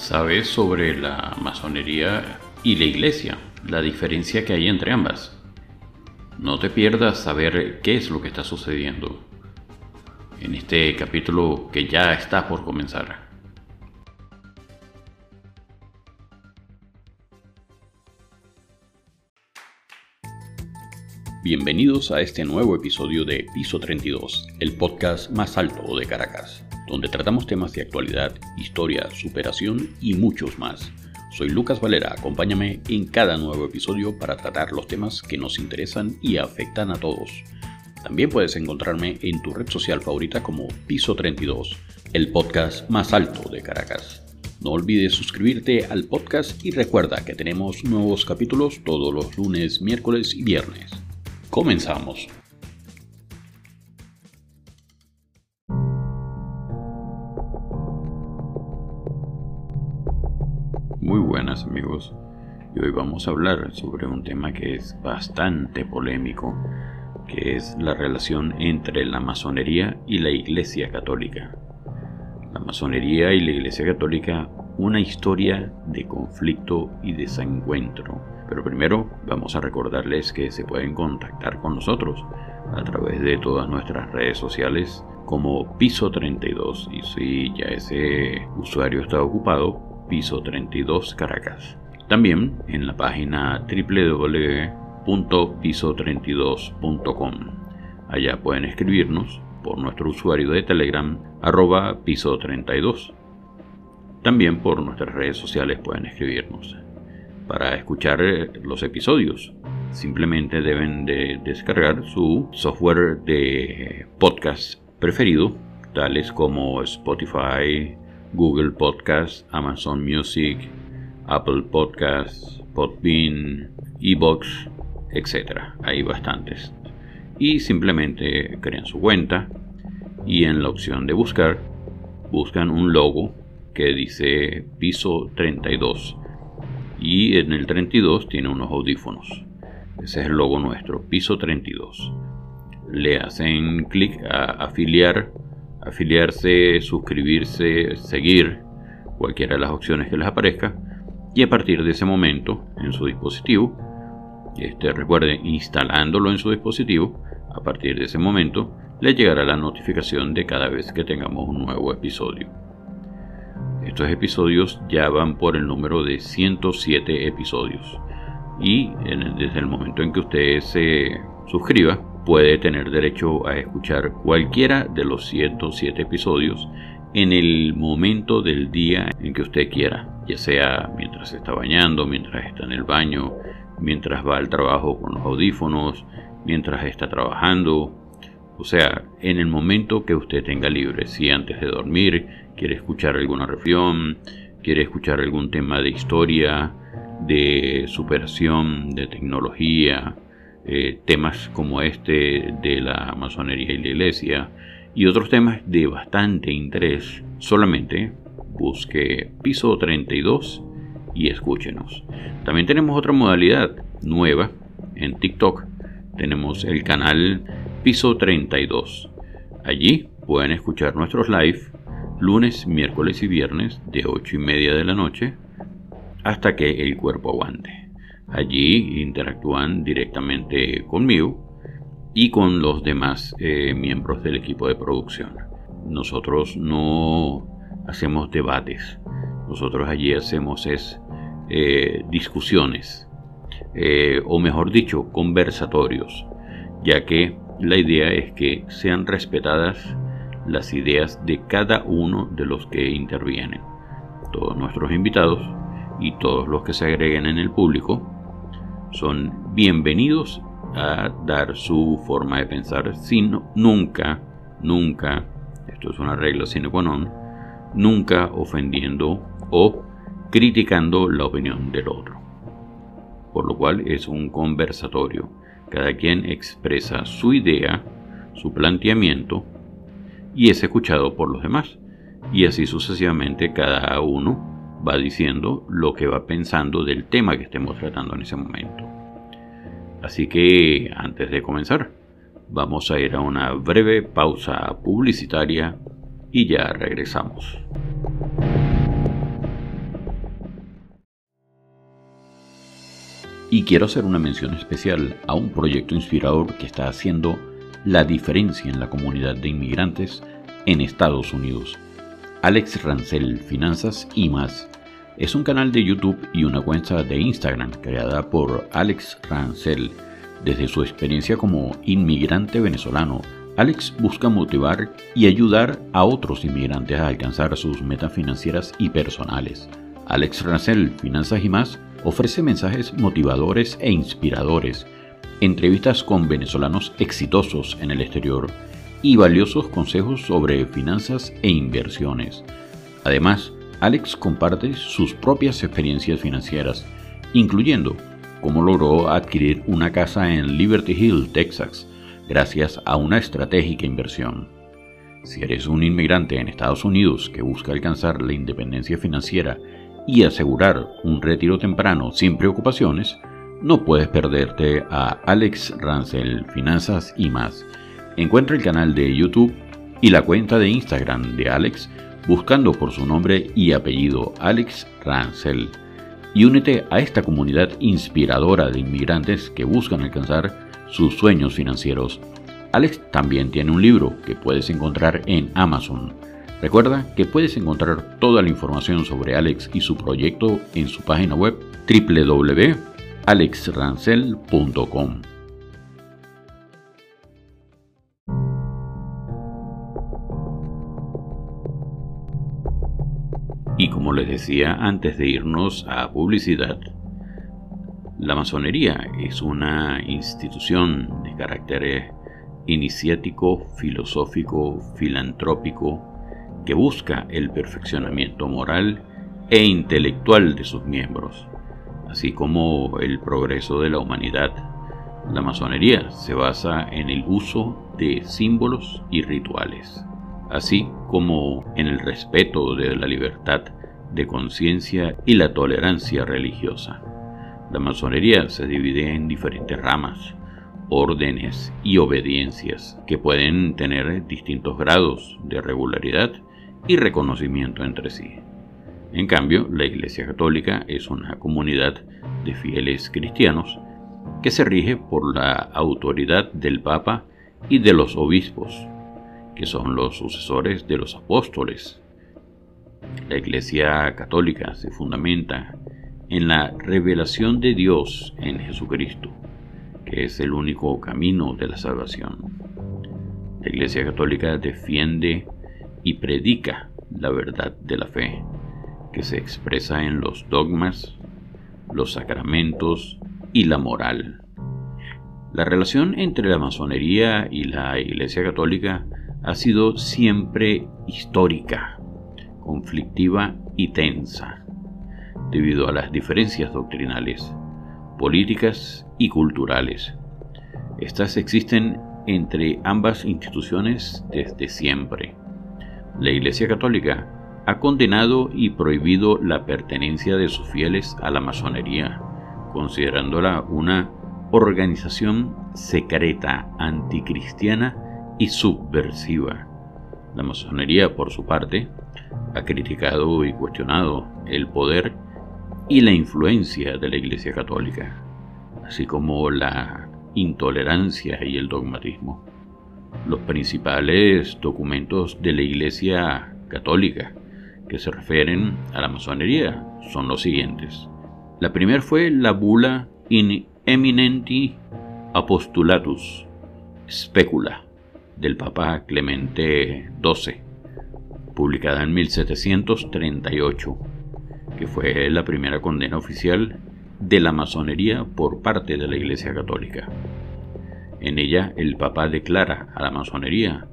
¿Sabes sobre la masonería y la iglesia? La diferencia que hay entre ambas. No te pierdas saber qué es lo que está sucediendo en este capítulo que ya está por comenzar. Bienvenidos a este nuevo episodio de Piso 32, el podcast más alto de Caracas donde tratamos temas de actualidad, historia, superación y muchos más. Soy Lucas Valera, acompáñame en cada nuevo episodio para tratar los temas que nos interesan y afectan a todos. También puedes encontrarme en tu red social favorita como Piso 32, el podcast más alto de Caracas. No olvides suscribirte al podcast y recuerda que tenemos nuevos capítulos todos los lunes, miércoles y viernes. Comenzamos. Amigos, y hoy vamos a hablar sobre un tema que es bastante polémico, que es la relación entre la masonería y la Iglesia Católica. La masonería y la Iglesia Católica, una historia de conflicto y desencuentro. Pero primero vamos a recordarles que se pueden contactar con nosotros a través de todas nuestras redes sociales como Piso 32 y si ya ese usuario está ocupado piso 32 Caracas. También en la página www.piso32.com. Allá pueden escribirnos por nuestro usuario de Telegram arroba piso 32. También por nuestras redes sociales pueden escribirnos. Para escuchar eh, los episodios, simplemente deben de descargar su software de podcast preferido, tales como Spotify, Google Podcast, Amazon Music, Apple Podcasts, Podbean, Ebox, etc. Hay bastantes. Y simplemente crean su cuenta y en la opción de buscar buscan un logo que dice piso 32 y en el 32 tiene unos audífonos. Ese es el logo nuestro, piso 32. Le hacen clic a afiliar afiliarse, suscribirse, seguir, cualquiera de las opciones que les aparezca, y a partir de ese momento en su dispositivo, este, recuerden, instalándolo en su dispositivo, a partir de ese momento le llegará la notificación de cada vez que tengamos un nuevo episodio. Estos episodios ya van por el número de 107 episodios y desde el momento en que usted se suscriba puede tener derecho a escuchar cualquiera de los 107 episodios en el momento del día en que usted quiera, ya sea mientras está bañando, mientras está en el baño, mientras va al trabajo con los audífonos, mientras está trabajando, o sea, en el momento que usted tenga libre, si antes de dormir quiere escuchar alguna reflexión, quiere escuchar algún tema de historia, de superación, de tecnología, eh, temas como este de la masonería y la iglesia y otros temas de bastante interés, solamente busque piso 32 y escúchenos. También tenemos otra modalidad nueva en TikTok. Tenemos el canal piso 32. Allí pueden escuchar nuestros live lunes, miércoles y viernes de 8 y media de la noche hasta que el cuerpo aguante. Allí interactúan directamente conmigo y con los demás eh, miembros del equipo de producción. Nosotros no hacemos debates, nosotros allí hacemos es eh, discusiones, eh, o mejor dicho, conversatorios, ya que la idea es que sean respetadas las ideas de cada uno de los que intervienen. Todos nuestros invitados y todos los que se agreguen en el público son bienvenidos a dar su forma de pensar sin nunca, nunca, esto es una regla sine qua non, nunca ofendiendo o criticando la opinión del otro. Por lo cual es un conversatorio. Cada quien expresa su idea, su planteamiento y es escuchado por los demás. Y así sucesivamente cada uno va diciendo lo que va pensando del tema que estemos tratando en ese momento. Así que antes de comenzar, vamos a ir a una breve pausa publicitaria y ya regresamos. Y quiero hacer una mención especial a un proyecto inspirador que está haciendo la diferencia en la comunidad de inmigrantes en Estados Unidos Alex Rancel, Finanzas y más. Es un canal de YouTube y una cuenta de Instagram creada por Alex Rancel. Desde su experiencia como inmigrante venezolano, Alex busca motivar y ayudar a otros inmigrantes a alcanzar sus metas financieras y personales. Alex Rancel, Finanzas y más, ofrece mensajes motivadores e inspiradores, entrevistas con venezolanos exitosos en el exterior y valiosos consejos sobre finanzas e inversiones. Además, Alex comparte sus propias experiencias financieras, incluyendo cómo logró adquirir una casa en Liberty Hill, Texas, gracias a una estratégica inversión. Si eres un inmigrante en Estados Unidos que busca alcanzar la independencia financiera y asegurar un retiro temprano sin preocupaciones, no puedes perderte a Alex Rancel Finanzas y más. Encuentra el canal de YouTube y la cuenta de Instagram de Alex buscando por su nombre y apellido Alex Rancel y únete a esta comunidad inspiradora de inmigrantes que buscan alcanzar sus sueños financieros. Alex también tiene un libro que puedes encontrar en Amazon. Recuerda que puedes encontrar toda la información sobre Alex y su proyecto en su página web www.alexrancel.com. Y como les decía antes de irnos a publicidad, la masonería es una institución de carácter iniciático, filosófico, filantrópico, que busca el perfeccionamiento moral e intelectual de sus miembros, así como el progreso de la humanidad. La masonería se basa en el uso de símbolos y rituales, así como en el respeto de la libertad de conciencia y la tolerancia religiosa. La masonería se divide en diferentes ramas, órdenes y obediencias que pueden tener distintos grados de regularidad y reconocimiento entre sí. En cambio, la Iglesia Católica es una comunidad de fieles cristianos que se rige por la autoridad del Papa y de los obispos, que son los sucesores de los apóstoles. La Iglesia Católica se fundamenta en la revelación de Dios en Jesucristo, que es el único camino de la salvación. La Iglesia Católica defiende y predica la verdad de la fe, que se expresa en los dogmas, los sacramentos y la moral. La relación entre la masonería y la Iglesia Católica ha sido siempre histórica, conflictiva y tensa debido a las diferencias doctrinales, políticas y culturales. Estas existen entre ambas instituciones desde siempre. La Iglesia Católica ha condenado y prohibido la pertenencia de sus fieles a la masonería, considerándola una organización secreta, anticristiana y subversiva. La masonería, por su parte, ha criticado y cuestionado el poder y la influencia de la Iglesia Católica, así como la intolerancia y el dogmatismo. Los principales documentos de la Iglesia Católica que se refieren a la masonería son los siguientes. La primera fue la bula in eminenti apostulatus specula del Papa Clemente XII, publicada en 1738 que fue la primera condena oficial de la masonería por parte de la Iglesia Católica. En ella el Papa declara a la masonería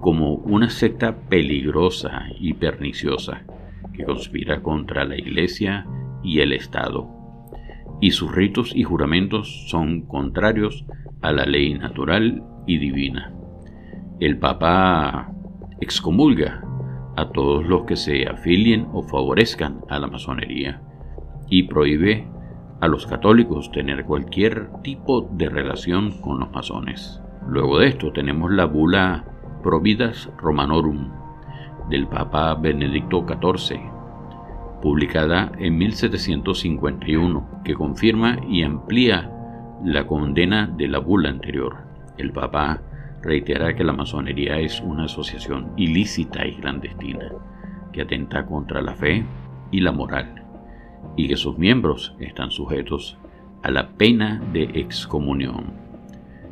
como una secta peligrosa y perniciosa que conspira contra la Iglesia y el Estado, y sus ritos y juramentos son contrarios a la ley natural y divina. El Papa excomulga a todos los que se afilien o favorezcan a la masonería y prohíbe a los católicos tener cualquier tipo de relación con los masones. Luego de esto tenemos la bula Providas Romanorum del Papa Benedicto XIV, publicada en 1751, que confirma y amplía la condena de la bula anterior. El Papa reitera que la masonería es una asociación ilícita y clandestina, que atenta contra la fe y la moral, y que sus miembros están sujetos a la pena de excomunión.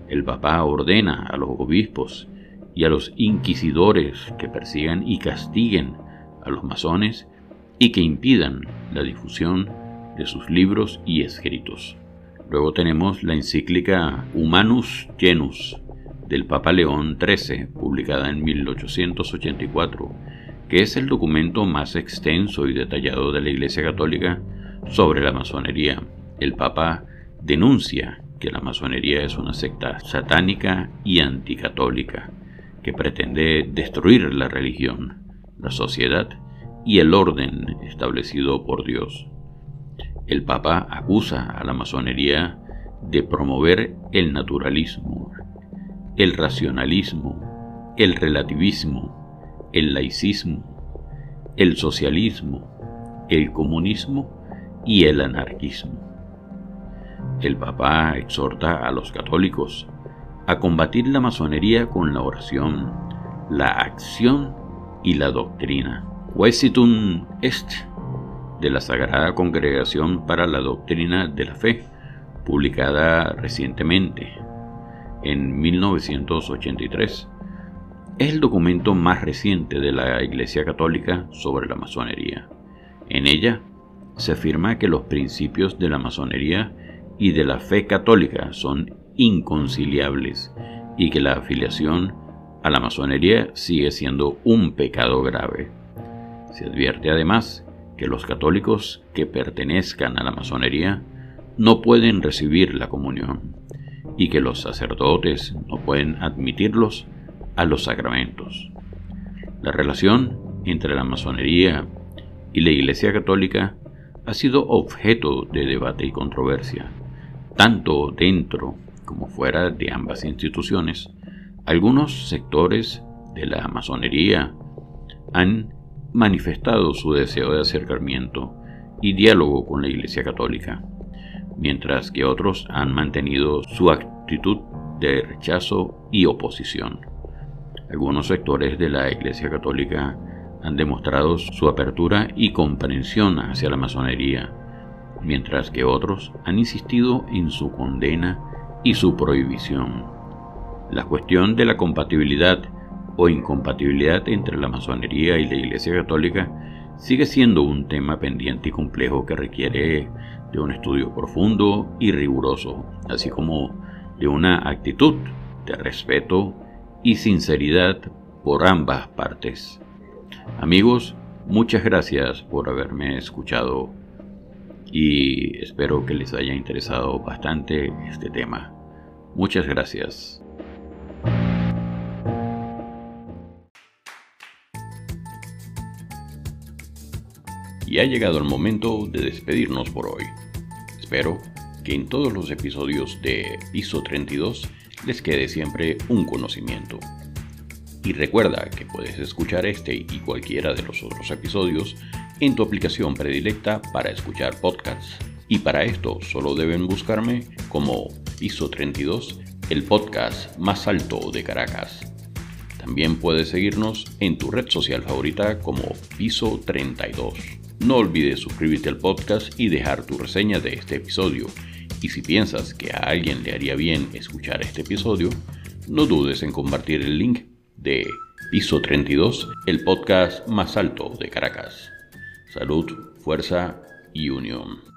El Papa ordena a los obispos y a los inquisidores que persigan y castiguen a los masones y que impidan la difusión de sus libros y escritos. Luego tenemos la encíclica Humanus Genus del Papa León XIII, publicada en 1884, que es el documento más extenso y detallado de la Iglesia Católica sobre la masonería. El Papa denuncia que la masonería es una secta satánica y anticatólica, que pretende destruir la religión, la sociedad y el orden establecido por Dios. El Papa acusa a la masonería de promover el naturalismo, el racionalismo, el relativismo, el laicismo, el socialismo, el comunismo y el anarquismo. El Papa exhorta a los católicos a combatir la masonería con la oración, la acción y la doctrina. Huesitum Est de la Sagrada Congregación para la Doctrina de la Fe, publicada recientemente en 1983. Es el documento más reciente de la Iglesia Católica sobre la masonería. En ella se afirma que los principios de la masonería y de la fe católica son inconciliables y que la afiliación a la masonería sigue siendo un pecado grave. Se advierte además que los católicos que pertenezcan a la masonería no pueden recibir la comunión y que los sacerdotes no pueden admitirlos a los sacramentos. La relación entre la masonería y la Iglesia Católica ha sido objeto de debate y controversia, tanto dentro como fuera de ambas instituciones. Algunos sectores de la masonería han manifestado su deseo de acercamiento y diálogo con la Iglesia Católica, mientras que otros han mantenido su actitud de rechazo y oposición. Algunos sectores de la Iglesia Católica han demostrado su apertura y comprensión hacia la masonería, mientras que otros han insistido en su condena y su prohibición. La cuestión de la compatibilidad o incompatibilidad entre la masonería y la Iglesia Católica sigue siendo un tema pendiente y complejo que requiere de un estudio profundo y riguroso, así como de una actitud de respeto y sinceridad por ambas partes. Amigos, muchas gracias por haberme escuchado y espero que les haya interesado bastante este tema. Muchas gracias. Y ha llegado el momento de despedirnos por hoy. Espero que en todos los episodios de Piso 32 les quede siempre un conocimiento. Y recuerda que puedes escuchar este y cualquiera de los otros episodios en tu aplicación predilecta para escuchar podcasts. Y para esto solo deben buscarme como Piso 32, el podcast más alto de Caracas. También puedes seguirnos en tu red social favorita como Piso 32. No olvides suscribirte al podcast y dejar tu reseña de este episodio. Y si piensas que a alguien le haría bien escuchar este episodio, no dudes en compartir el link de Piso 32, el podcast más alto de Caracas. Salud, fuerza y unión.